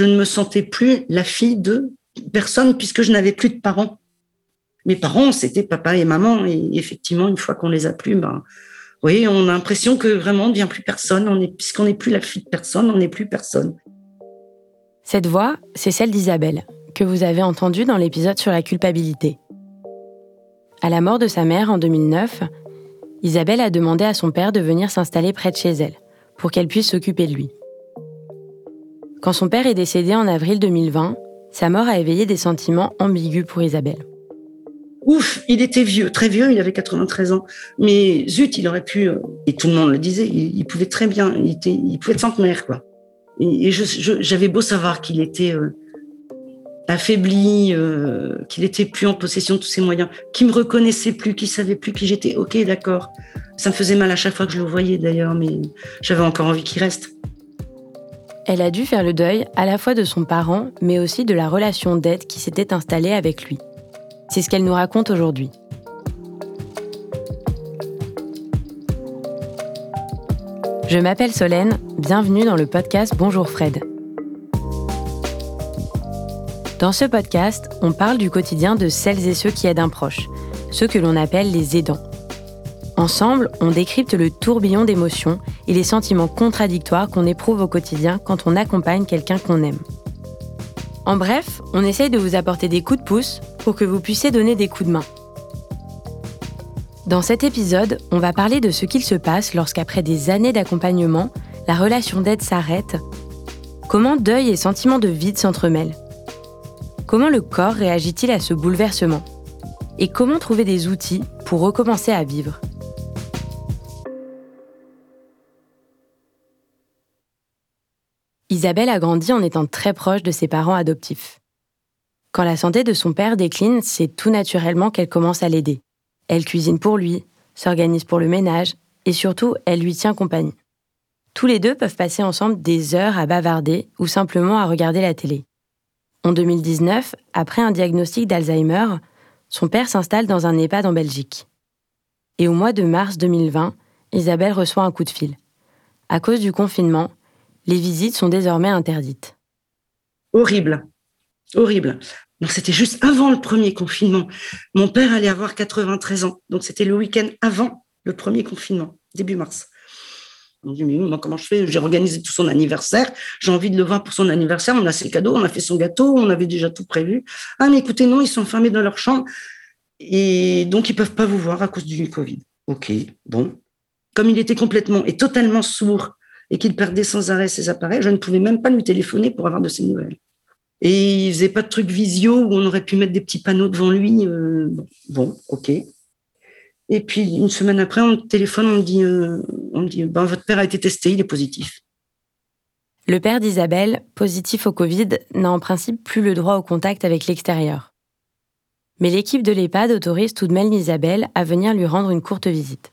je ne me sentais plus la fille de personne puisque je n'avais plus de parents. Mes parents, c'était papa et maman. Et effectivement, une fois qu'on les a plus, ben, on a l'impression que vraiment on ne devient plus personne. Puisqu'on n'est plus la fille de personne, on n'est plus personne. Cette voix, c'est celle d'Isabelle, que vous avez entendue dans l'épisode sur la culpabilité. À la mort de sa mère en 2009, Isabelle a demandé à son père de venir s'installer près de chez elle, pour qu'elle puisse s'occuper de lui. Quand son père est décédé en avril 2020, sa mort a éveillé des sentiments ambigus pour Isabelle. Ouf, il était vieux, très vieux, il avait 93 ans. Mais zut, il aurait pu, euh, et tout le monde le disait, il, pouvait très bien, il, était, il pouvait être centenaire, quoi. Et, j'avais beau savoir qu'il était euh, affaibli, euh, qu'il était plus en possession de tous ses moyens, qu'il me reconnaissait plus, qu'il savait plus qui j'étais. Ok, d'accord. Ça me faisait mal à chaque fois que je le voyais d'ailleurs, mais j'avais encore envie qu'il reste. Elle a dû faire le deuil à la fois de son parent, mais aussi de la relation d'aide qui s'était installée avec lui. C'est ce qu'elle nous raconte aujourd'hui. Je m'appelle Solène, bienvenue dans le podcast Bonjour Fred. Dans ce podcast, on parle du quotidien de celles et ceux qui aident un proche, ceux que l'on appelle les aidants. Ensemble, on décrypte le tourbillon d'émotions et les sentiments contradictoires qu'on éprouve au quotidien quand on accompagne quelqu'un qu'on aime. En bref, on essaye de vous apporter des coups de pouce pour que vous puissiez donner des coups de main. Dans cet épisode, on va parler de ce qu'il se passe lorsqu'après des années d'accompagnement, la relation d'aide s'arrête, comment deuil et sentiment de vide s'entremêlent, Comment le corps réagit-il à ce bouleversement Et comment trouver des outils pour recommencer à vivre Isabelle a grandi en étant très proche de ses parents adoptifs. Quand la santé de son père décline, c'est tout naturellement qu'elle commence à l'aider. Elle cuisine pour lui, s'organise pour le ménage, et surtout, elle lui tient compagnie. Tous les deux peuvent passer ensemble des heures à bavarder ou simplement à regarder la télé. En 2019, après un diagnostic d'Alzheimer, son père s'installe dans un EHPAD en Belgique. Et au mois de mars 2020, Isabelle reçoit un coup de fil. À cause du confinement, les visites sont désormais interdites. Horrible. Horrible. C'était juste avant le premier confinement. Mon père allait avoir 93 ans. Donc, c'était le week-end avant le premier confinement, début mars. On dit, mais comment je fais? J'ai organisé tout son anniversaire. J'ai envie de le voir pour son anniversaire. On a ses cadeaux, on a fait son gâteau, on avait déjà tout prévu. Ah, mais écoutez, non, ils sont enfermés dans leur chambre. Et donc, ils peuvent pas vous voir à cause du Covid. OK, bon. Comme il était complètement et totalement sourd et qu'il perdait sans arrêt ses appareils, je ne pouvais même pas lui téléphoner pour avoir de ses nouvelles. Et il faisait pas de trucs visio où on aurait pu mettre des petits panneaux devant lui. Euh, bon, OK. Et puis, une semaine après, on téléphone, on me dit, euh, on dit ben, votre père a été testé, il est positif. Le père d'Isabelle, positif au Covid, n'a en principe plus le droit au contact avec l'extérieur. Mais l'équipe de l'EHPAD autorise tout de même Isabelle à venir lui rendre une courte visite.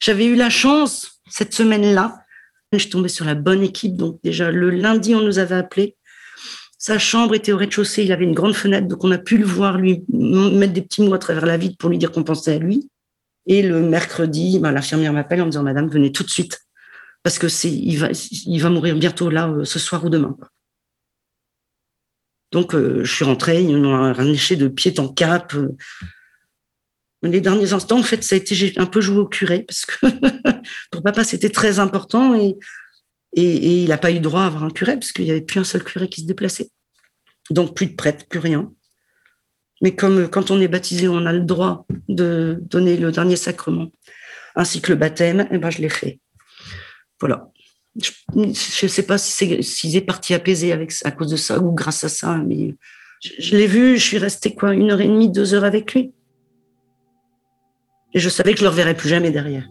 J'avais eu la chance, cette semaine-là, je suis tombée sur la bonne équipe. Donc déjà, le lundi, on nous avait appelé. Sa chambre était au rez-de-chaussée, il avait une grande fenêtre, donc on a pu le voir, lui mettre des petits mots à travers la vitre pour lui dire qu'on pensait à lui. Et le mercredi, ben, l'infirmière m'appelle en me disant Madame, venez tout de suite parce que c'est il va mourir bientôt là euh, ce soir ou demain. Donc euh, je suis rentrée, ils m'ont raniché de pied en cap. Euh. Les derniers instants, en fait, ça a été un peu joué au curé parce que pour papa c'était très important et, il n'a pas eu droit à avoir un curé parce qu'il n'y avait plus un seul curé qui se déplaçait. Donc plus de prêtre, plus rien. Mais comme euh, quand on est baptisé, on a le droit de donner le dernier sacrement, ainsi que le baptême, et eh ben je l'ai fait. Voilà. Je ne sais pas s'il si est parti apaisé à cause de ça ou grâce à ça, mais je, l'ai vu, je suis restée une heure et demie, deux heures avec lui. Et je savais que je ne le reverrais plus jamais derrière.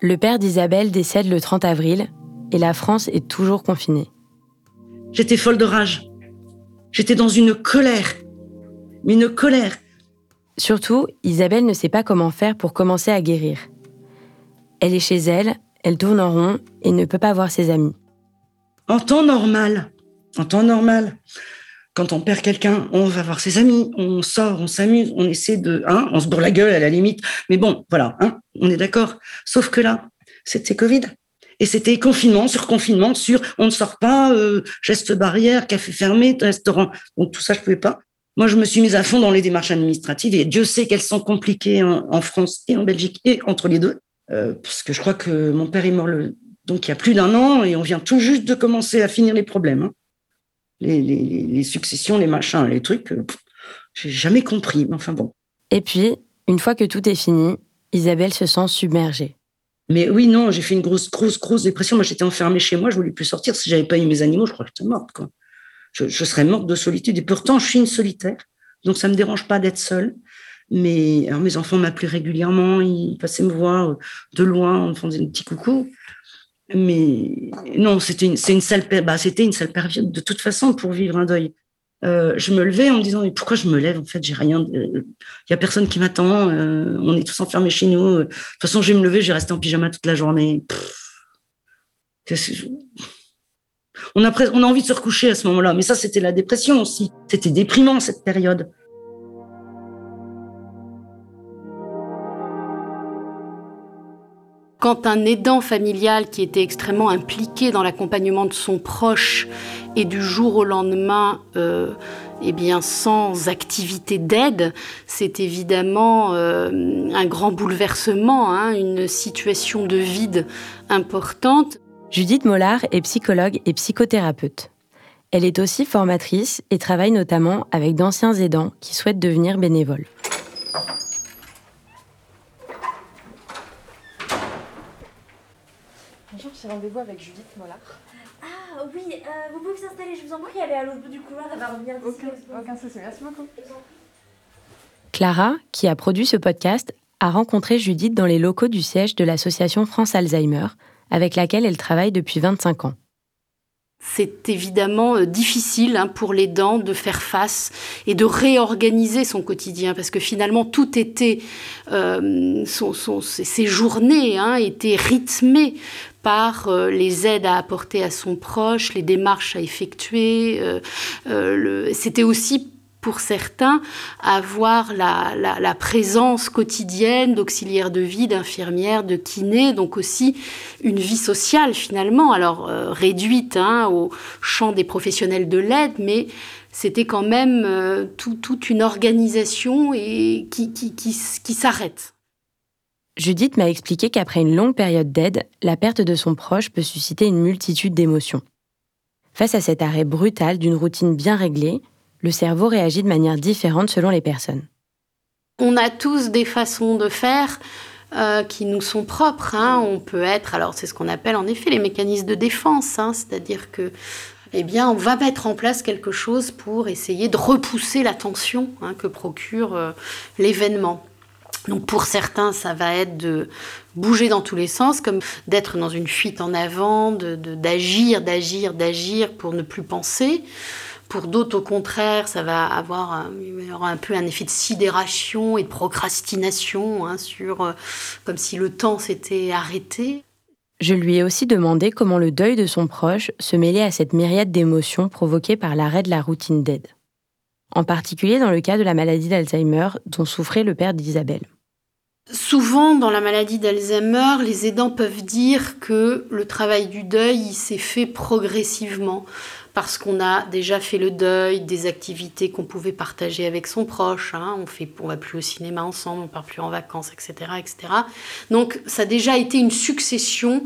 Le père d'Isabelle décède le 30 avril et la France est toujours confinée. J'étais folle de rage. J'étais dans une colère. Mais une colère. Surtout, Isabelle ne sait pas comment faire pour commencer à guérir. Elle est chez elle, elle tourne en rond et ne peut pas voir ses amis. En temps normal, en temps normal, quand on perd quelqu'un, on va voir ses amis, on sort, on s'amuse, on essaie de, hein, on se bourre la gueule à la limite. Mais bon, voilà, hein, on est d'accord. Sauf que là, c'était Covid. Et c'était confinement sur confinement sur on ne sort pas, euh, geste barrière, café fermé, restaurant. Donc tout ça, je pouvais pas. Moi, je me suis mise à fond dans les démarches administratives et Dieu sait qu'elles sont compliquées en, France et en Belgique et entre les deux, euh, parce que je crois que mon père est mort donc il y a plus d'un an et on vient tout juste de commencer à finir les problèmes. Hein. Les, les, les, successions, les machins, les trucs, euh, j'ai jamais compris. Mais enfin bon. Et puis, une fois que tout est fini, Isabelle se sent submergée. Mais oui, non, j'ai fait une grosse, grosse, grosse dépression. Moi, j'étais enfermée chez moi, je voulais plus sortir. Si j'avais pas eu mes animaux, je crois que j'étais morte. Quoi. Je, serais morte de solitude. Et pourtant, je suis une solitaire, donc ça me dérange pas d'être seule. Mais alors, mes enfants m'appelaient régulièrement, ils passaient me voir euh, de loin, on faisait un petit coucou. Mais non, c'était une, c'est une sale, bah, c'était une sale période de toute façon pour vivre un deuil. Euh, je me levais en me disant mais pourquoi je me lève en fait j'ai rien il y a personne qui m'attend euh, on est tous enfermés chez nous de toute façon je vais me lever j'ai resté en pyjama toute la journée. On a on a envie de se recoucher à ce moment-là mais ça c'était la dépression aussi. C'était déprimant cette période quand un aidant familial qui était extrêmement impliqué dans l'accompagnement de son proche et du jour au lendemain, euh, eh bien, sans activité d'aide, c'est évidemment euh, un grand bouleversement, hein, une situation de vide importante. Judith Mollard est psychologue et psychothérapeute. Elle est aussi formatrice et travaille notamment avec d'anciens aidants qui souhaitent devenir bénévoles. J'ai rendez-vous avec Judith Mollard. Ah oui, euh, vous pouvez vous installer, je vous en prie, elle est à l'autre bout du couloir, elle va revenir d'ici. Aucun, aucun souci, merci beaucoup. Clara, qui a produit ce podcast, a rencontré Judith dans les locaux du siège de l'association France Alzheimer, avec laquelle elle travaille depuis 25 ans. C'est évidemment euh, difficile hein, pour les dents de faire face et de réorganiser son quotidien parce que finalement tout était, euh, ses journées hein, étaient rythmées par euh, les aides à apporter à son proche, les démarches à effectuer. C'était aussi pour certains, avoir la, présence quotidienne d'auxiliaires de vie, d'infirmières, de kinés, donc aussi une vie sociale finalement, alors euh, réduite hein, au champ des professionnels de l'aide, mais c'était quand même euh, toute une organisation et qui, qui, qui, qui s'arrête. Judith m'a expliqué qu'après une longue période d'aide, la perte de son proche peut susciter une multitude d'émotions. Face à cet arrêt brutal d'une routine bien réglée, le cerveau réagit de manière différente selon les personnes. On a tous des façons de faire euh, qui nous sont propres. Hein. On peut être, alors c'est ce qu'on appelle en effet les mécanismes de défense, hein. c'est-à-dire que eh bien, on va mettre en place quelque chose pour essayer de repousser la tension hein, que procure euh, l'événement. Donc pour certains, ça va être de bouger dans tous les sens, comme d'être dans une fuite en avant, d'agir, de, d'agir, d'agir pour ne plus penser. Pour d'autres, au contraire, ça va avoir un, un peu un effet de sidération et de procrastination, hein, sur, euh, comme si le temps s'était arrêté. Je lui ai aussi demandé comment le deuil de son proche se mêlait à cette myriade d'émotions provoquées par l'arrêt de la routine d'aide. En particulier dans le cas de la maladie d'Alzheimer dont souffrait le père d'Isabelle. Souvent, dans la maladie d'Alzheimer, les aidants peuvent dire que le travail du deuil s'est fait progressivement parce qu'on a déjà fait le deuil des activités qu'on pouvait partager avec son proche. Hein. On fait, on va plus au cinéma ensemble, on part plus en vacances, etc., etc. Donc, ça a déjà été une succession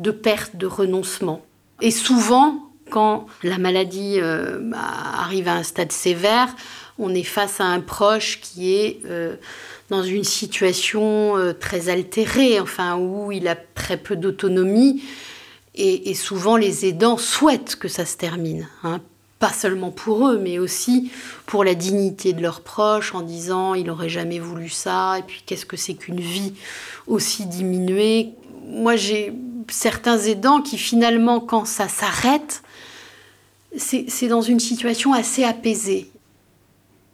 de pertes, de renoncements. Et souvent, quand la maladie euh, arrive à un stade sévère, on est face à un proche qui est euh, dans une situation euh, très altérée, enfin où il a très peu d'autonomie et, souvent, les aidants souhaitent que ça se termine. Hein. Pas seulement pour eux, mais aussi pour la dignité de leurs proches, en disant il n'aurait jamais voulu ça, et puis qu'est-ce que c'est qu'une vie aussi diminuée? Moi, j'ai certains aidants qui finalement, quand ça s'arrête, c'est dans une situation assez apaisée.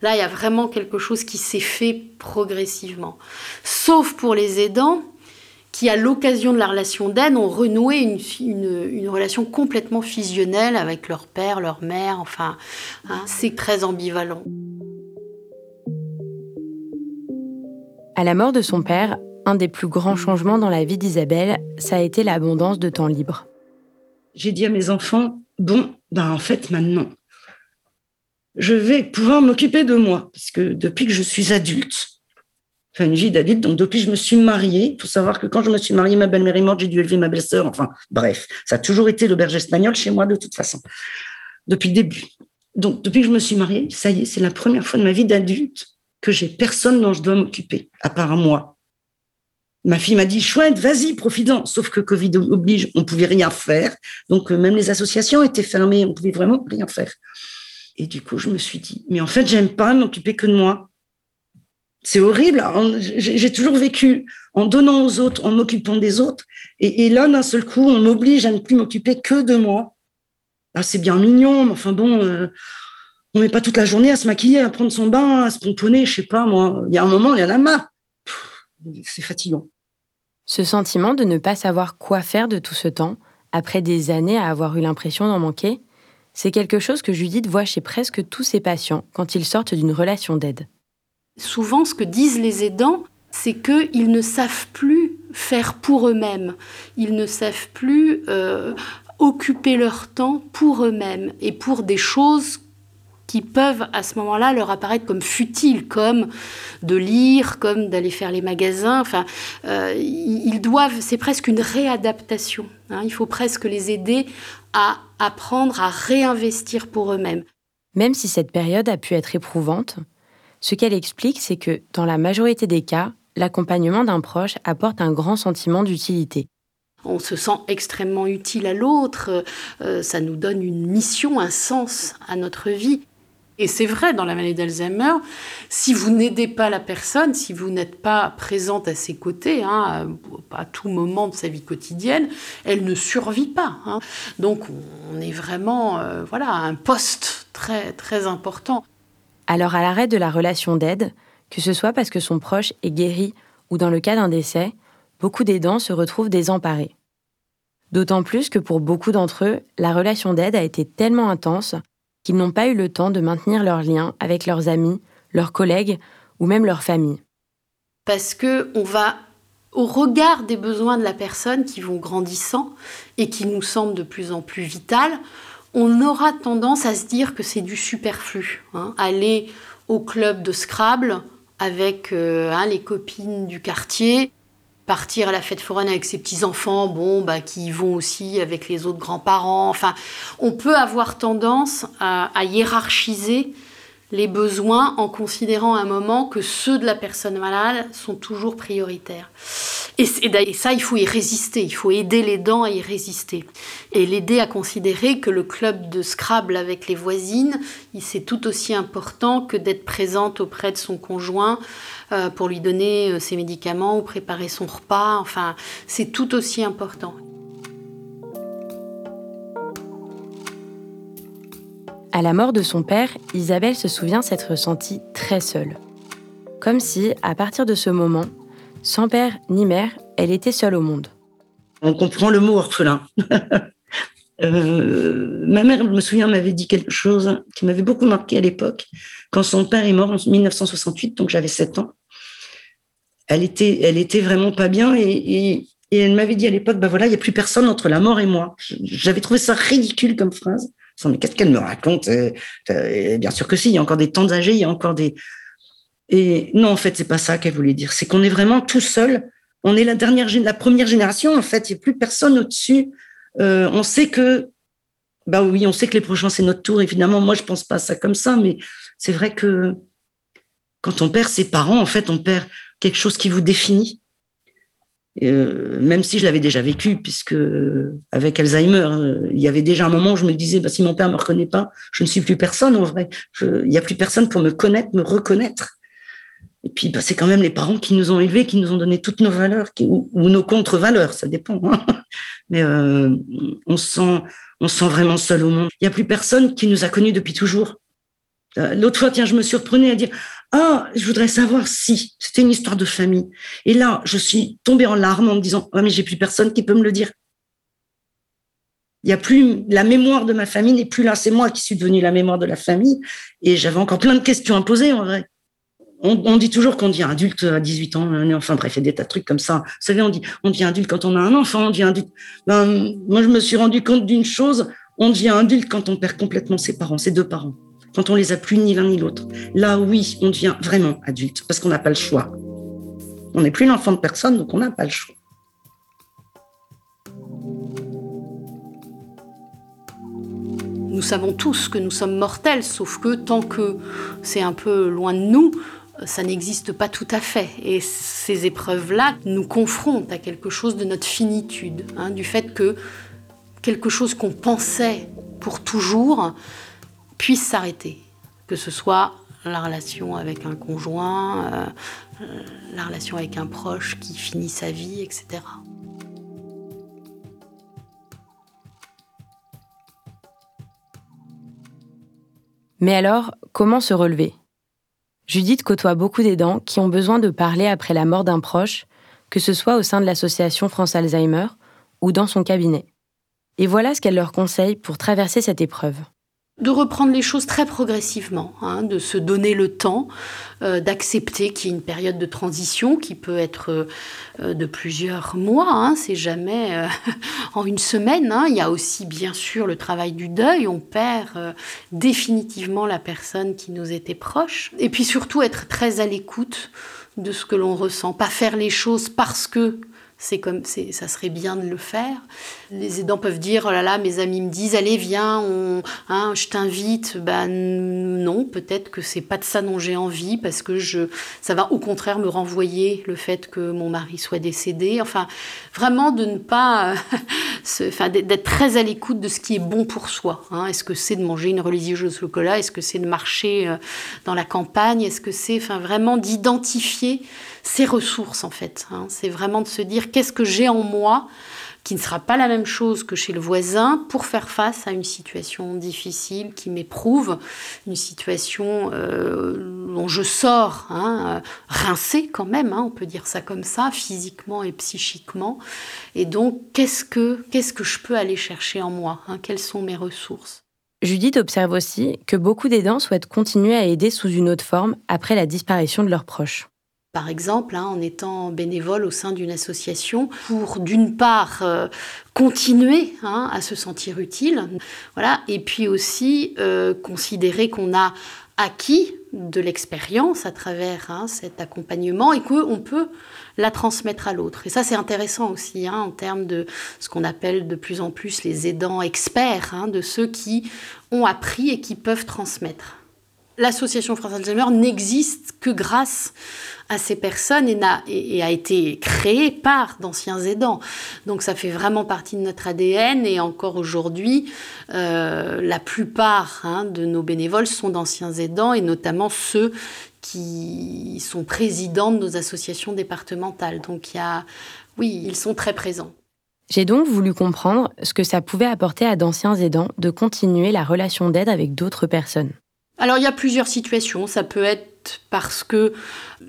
Là, il y a vraiment quelque chose qui s'est fait progressivement. Sauf pour les aidants qui, à l'occasion de la relation d'aide, ont renoué une, relation complètement fusionnelle avec leur père, leur mère. Enfin, hein, c'est très ambivalent. À la mort de son père, un des plus grands changements dans la vie d'Isabelle, ça a été l'abondance de temps libre. J'ai dit à mes enfants, bon, ben en fait maintenant, je vais pouvoir m'occuper de moi, parce que depuis que je suis adulte, enfin une vie d'adulte, donc depuis que je me suis mariée, il faut savoir que quand je me suis mariée, ma belle-mère est morte, j'ai dû élever ma belle-sœur, enfin bref, ça a toujours été l'auberge espagnole chez moi de toute façon, depuis le début. Donc depuis que je me suis mariée, ça y est, c'est la première fois de ma vie d'adulte que j'ai personne dont je dois m'occuper, à part moi. Ma fille m'a dit, chouette, vas-y, profite-en. Sauf que Covid oblige, on pouvait rien faire. Donc, euh, même les associations étaient fermées, on pouvait vraiment rien faire. Et du coup, je me suis dit, mais en fait, j'aime pas m'occuper que de moi. C'est horrible. J'ai toujours vécu en donnant aux autres, en m'occupant des autres. Et, là, d'un seul coup, on m'oblige à ne plus m'occuper que de moi. Ah, c'est bien mignon, mais enfin bon, euh, on met pas toute la journée à se maquiller, à prendre son bain, à se pomponner, je sais pas moi. Il y a un moment, il y en a marre. C'est fatigant. Ce sentiment de ne pas savoir quoi faire de tout ce temps, après des années à avoir eu l'impression d'en manquer, c'est quelque chose que Judith voit chez presque tous ses patients quand ils sortent d'une relation d'aide. Souvent, ce que disent les aidants, c'est qu'ils ne savent plus faire pour eux-mêmes. Ils ne savent plus euh, occuper leur temps pour eux-mêmes et pour des choses qui peuvent à ce moment-là leur apparaître comme futiles, comme de lire, comme d'aller faire les magasins. Enfin, euh, ils doivent, c'est presque une réadaptation. Hein. Il faut presque les aider à apprendre à réinvestir pour eux-mêmes. Même si cette période a pu être éprouvante, ce qu'elle explique, c'est que dans la majorité des cas, l'accompagnement d'un proche apporte un grand sentiment d'utilité on se sent extrêmement utile à l'autre, euh, ça nous donne une mission, un sens à notre vie. Et c'est vrai dans la maladie d'Alzheimer, si vous n'aidez pas la personne, si vous n'êtes pas présente à ses côtés, hein, à tout moment de sa vie quotidienne, elle ne survit pas. Hein. Donc on est vraiment euh, voilà, un poste très, très important. Alors à l'arrêt de la relation d'aide, que ce soit parce que son proche est guéri ou dans le cas d'un décès, beaucoup d'aidants se retrouvent désemparés. D'autant plus que pour beaucoup d'entre eux, la relation d'aide a été tellement intense qu'ils n'ont pas eu le temps de maintenir leurs liens avec leurs amis, leurs collègues ou même leur famille. Parce que on va au regard des besoins de la personne qui vont grandissant et qui nous semblent de plus en plus vitales, on aura tendance à se dire que c'est du superflu. Hein. Aller au club de Scrabble avec euh, hein, les copines du quartier, partir à la fête foraine avec ses petits-enfants, bon, bah, qui vont aussi avec les autres grands-parents. Enfin, on peut avoir tendance à, hiérarchiser les besoins en considérant un moment que ceux de la personne malade sont toujours prioritaires. Et, ça, il faut y résister, il faut aider les dents à y résister. Et l'aider à considérer que le club de Scrabble avec les voisines, c'est tout aussi important que d'être présente auprès de son conjoint euh, pour lui donner euh, ses médicaments ou préparer son repas. Enfin, c'est tout aussi important. À la mort de son père, Isabelle se souvient s'être sentie très seule. Comme si, à partir de ce moment, sans père ni mère, elle était seule au monde. On comprend le mot orphelin. Euh, ma mère, je me souviens, m'avait dit quelque chose qui m'avait beaucoup marqué à l'époque. Quand son père est mort en 1968, donc j'avais 7 ans, elle était, elle était vraiment pas bien et, elle m'avait dit à l'époque, bah voilà, il n'y a plus personne entre la mort et moi. J'avais trouvé ça ridicule comme phrase. Mais qu'est-ce qu'elle me raconte euh, euh, Bien sûr que si, il y a encore des temps âgés, il y a encore des. Et non, en fait, c'est pas ça qu'elle voulait dire. C'est qu'on est vraiment tout seul. On est la dernière, la première génération. En fait, il n'y a plus personne au-dessus. Euh, on sait que, bah oui, on sait que les prochains c'est notre tour. Évidemment, moi, je pense pas à ça comme ça, mais c'est vrai que quand on perd ses parents, en fait, on perd quelque chose qui vous définit. Euh, même si je l'avais déjà vécu, puisque avec Alzheimer, euh, il y avait déjà un moment où je me disais, bah, si mon père me reconnaît pas, je ne suis plus personne en vrai. il n'y a plus personne pour me connaître, me reconnaître. Et puis, bah, c'est quand même les parents qui nous ont élevés, qui nous ont donné toutes nos valeurs, ou, nos contre-valeurs, ça dépend. Hein. Mais euh, on sent, on sent vraiment seul au monde. Il n'y a plus personne qui nous a connus depuis toujours. L'autre fois, tiens, je me surprenais à dire ah, je voudrais savoir si c'était une histoire de famille. Et là, je suis tombée en larmes en me disant ah, mais j'ai plus personne qui peut me le dire. Il y a plus la mémoire de ma famille n'est plus là. C'est moi qui suis devenue la mémoire de la famille. Et j'avais encore plein de questions à poser en vrai. on, dit toujours qu'on devient adulte à 18 ans, enfin bref, il y a des tas de trucs comme ça. Vous savez, on dit on devient adulte quand on a un enfant, on devient adulte. Ben, moi, je me suis rendu compte d'une chose, on devient adulte quand on perd complètement ses parents, ses deux parents, quand on les a plus ni l'un ni l'autre. Là, oui, on devient vraiment adulte parce qu'on n'a pas le choix. On n'est plus l'enfant de personne, donc on n'a pas le choix. Nous savons tous que nous sommes mortels, sauf que tant que c'est un peu loin de nous, ça n'existe pas tout à fait. Et ces épreuves-là nous confrontent à quelque chose de notre finitude, hein, du fait que quelque chose qu'on pensait pour toujours puisse s'arrêter, que ce soit la relation avec un conjoint, euh, la relation avec un proche qui finit sa vie, etc. Mais alors, comment se relever? Judith côtoie beaucoup d'aidants qui ont besoin de parler après la mort d'un proche, que ce soit au sein de l'association France Alzheimer ou dans son cabinet. Et voilà ce qu'elle leur conseille pour traverser cette épreuve de reprendre les choses très progressivement, hein, de se donner le temps, euh, d'accepter qu'il y ait une période de transition qui peut être euh, de plusieurs mois, hein, c'est jamais euh, en une semaine. Hein. Il y a aussi bien sûr le travail du deuil, on perd définitivement la personne qui nous était proche, et puis surtout être très à l'écoute de ce que l'on ressent, pas faire les choses parce que c'est comme ça serait bien de le faire. Les aidants peuvent dire oh là là mes amis me disent allez viens on hein, je t'invite ben non peut-être que c'est pas de ça dont j'ai envie parce que je ça va au contraire me renvoyer le fait que mon mari soit décédé enfin vraiment de ne pas enfin d'être très à l'écoute de ce qui est bon pour soi hein. est-ce que c'est de manger une religieuse au chocolat? Est-ce que c'est de marcher euh, dans la campagne? Est-ce que c'est enfin vraiment d'identifier ses ressources en fait. Hein. C'est vraiment de se dire qu'est-ce que j'ai en moi qui ne sera pas la même chose que chez le voisin pour faire face à une situation difficile qui m'éprouve, une situation euh, dont je sors hein, euh, rincée quand même, hein, on peut dire ça comme ça, physiquement et psychiquement. Et donc, qu'est-ce que, qu'est-ce que je peux aller chercher en moi Quelles sont mes ressources? Judith observe aussi que beaucoup d'aidants souhaitent continuer à aider sous une autre forme après la disparition de leurs proches par exemple, hein, en étant bénévole au sein d'une association, pour d'une part euh, continuer hein, à se sentir utile, voilà, et puis aussi euh, considérer qu'on a acquis de l'expérience à travers hein, cet accompagnement et qu'on peut la transmettre à l'autre. Et ça, c'est intéressant aussi en termes de ce qu'on appelle de plus en plus les aidants experts, de ceux qui ont appris et qui peuvent transmettre l'association France Alzheimer n'existe que grâce à ces personnes et, a, été créée par d'anciens aidants. Donc ça fait vraiment partie de notre ADN et encore aujourd'hui, euh, la plupart hein, de nos bénévoles sont d'anciens aidants et notamment ceux qui sont présidents de nos associations départementales. Donc il y a, oui, ils sont très présents. J'ai donc voulu comprendre ce que ça pouvait apporter à d'anciens aidants de continuer la relation d'aide avec d'autres personnes. Alors il y a plusieurs situations. Ça peut être parce que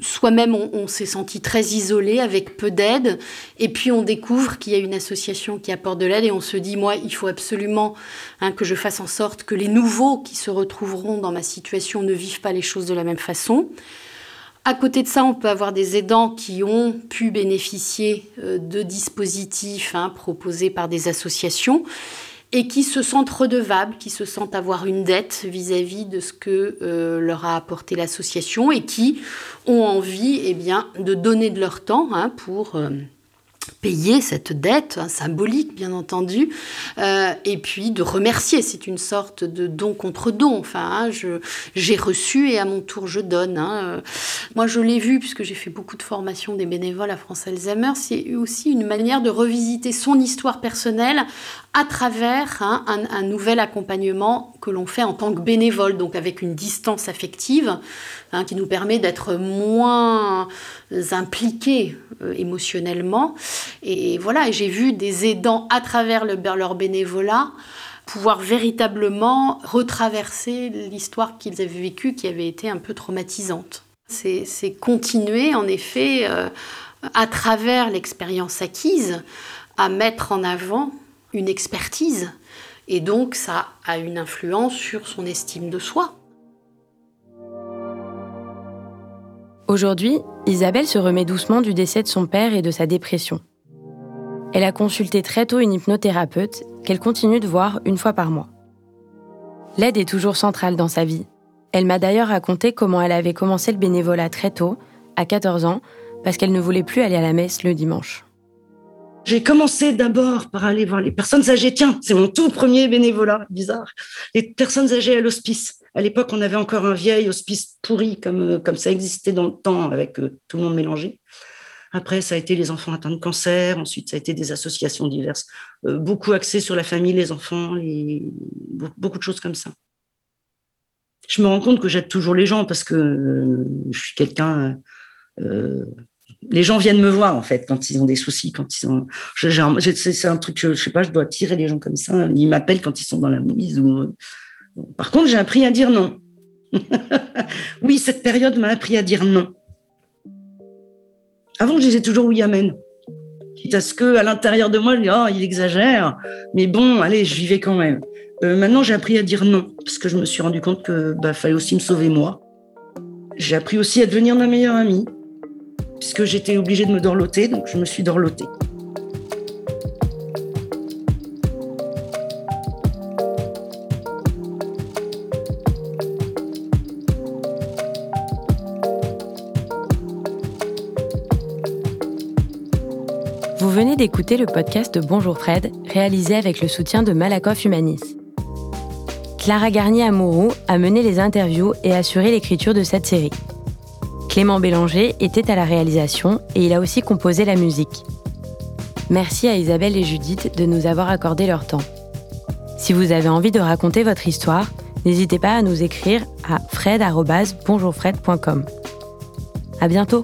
soi-même on, s'est senti très isolé avec peu d'aide et puis on découvre qu'il y a une association qui apporte de l'aide et on se dit moi il faut absolument hein, que je fasse en sorte que les nouveaux qui se retrouveront dans ma situation ne vivent pas les choses de la même façon. À côté de ça, on peut avoir des aidants qui ont pu bénéficier euh, de dispositifs hein, proposés par des associations et qui se sentent redevables, qui se sentent avoir une dette vis-à-vis de ce que euh, leur a apporté l'association et qui ont envie eh bien, de donner de leur temps hein, pour... Euh, payer cette dette hein, symbolique bien entendu euh, et puis de remercier. C'est une sorte de don contre don. Enfin hein, j'ai reçu et à mon tour je donne moi je l'ai vu puisque j'ai fait beaucoup de formations des bénévoles à France Alzheimer. C'est aussi une manière de revisiter son histoire personnelle à travers un, nouvel accompagnement que l'on fait en tant que bénévole, donc avec une distance affective qui nous permet d'être moins impliqués euh, émotionnellement. Et voilà, j'ai vu des aidants à travers leur bénévolat pouvoir véritablement retraverser l'histoire qu'ils avaient vécue qui avait été un peu traumatisante. C'est continuer en effet euh, à travers l'expérience acquise à mettre en avant une expertise et donc ça a une influence sur son estime de soi. Aujourd'hui, Isabelle se remet doucement du décès de son père et de sa dépression. Elle a consulté très tôt une hypnothérapeute qu'elle continue de voir une fois par mois. L'aide est toujours centrale dans sa vie. Elle m'a d'ailleurs raconté comment elle avait commencé le bénévolat très tôt, à 14 ans, parce qu'elle ne voulait plus aller à la messe le dimanche. J'ai commencé d'abord par aller voir les personnes âgées. Tiens, c'est mon tout premier bénévolat, bizarre. Les personnes âgées à l'hospice. À l'époque, on avait encore un vieil hospice pourri, comme, euh, comme ça existait dans le temps, avec euh, tout le monde mélangé. Après, ça a été les enfants atteints de cancer. Ensuite, ça a été des associations diverses. Euh, beaucoup axées sur la famille, les enfants, les... beaucoup de choses comme ça. Je me rends compte que j'aide toujours les gens parce que je suis quelqu'un les gens viennent me voir en fait quand ils ont des soucis, quand ils ont. C'est un truc, je, je sais pas, je dois tirer les gens comme ça. Ils m'appellent quand ils sont dans la mouise. Ou... Par contre, j'ai appris à dire non. oui, cette période m'a appris à dire non. Avant, je disais toujours oui, amen. Quitte à ce que, à l'intérieur de moi, je oh, il exagère. Mais bon, allez, je vivais quand même. Euh, maintenant, j'ai appris à dire non parce que je me suis rendu compte que bah, fallait aussi me sauver moi. J'ai appris aussi à devenir ma meilleure amie puisque j'étais obligée de me dorloter, donc je me suis dorlotée. Vous venez d'écouter le podcast Bonjour Fred, réalisé avec le soutien de Malakoff Humanis. Clara Garnier-Amouroux a mené les interviews et assuré l'écriture de cette série. Clément Bélanger était à la réalisation et il a aussi composé la musique. Merci à Isabelle et Judith de nous avoir accordé leur temps. Si vous avez envie de raconter votre histoire, n'hésitez pas à nous écrire à fred.bonjourfred.com. À bientôt!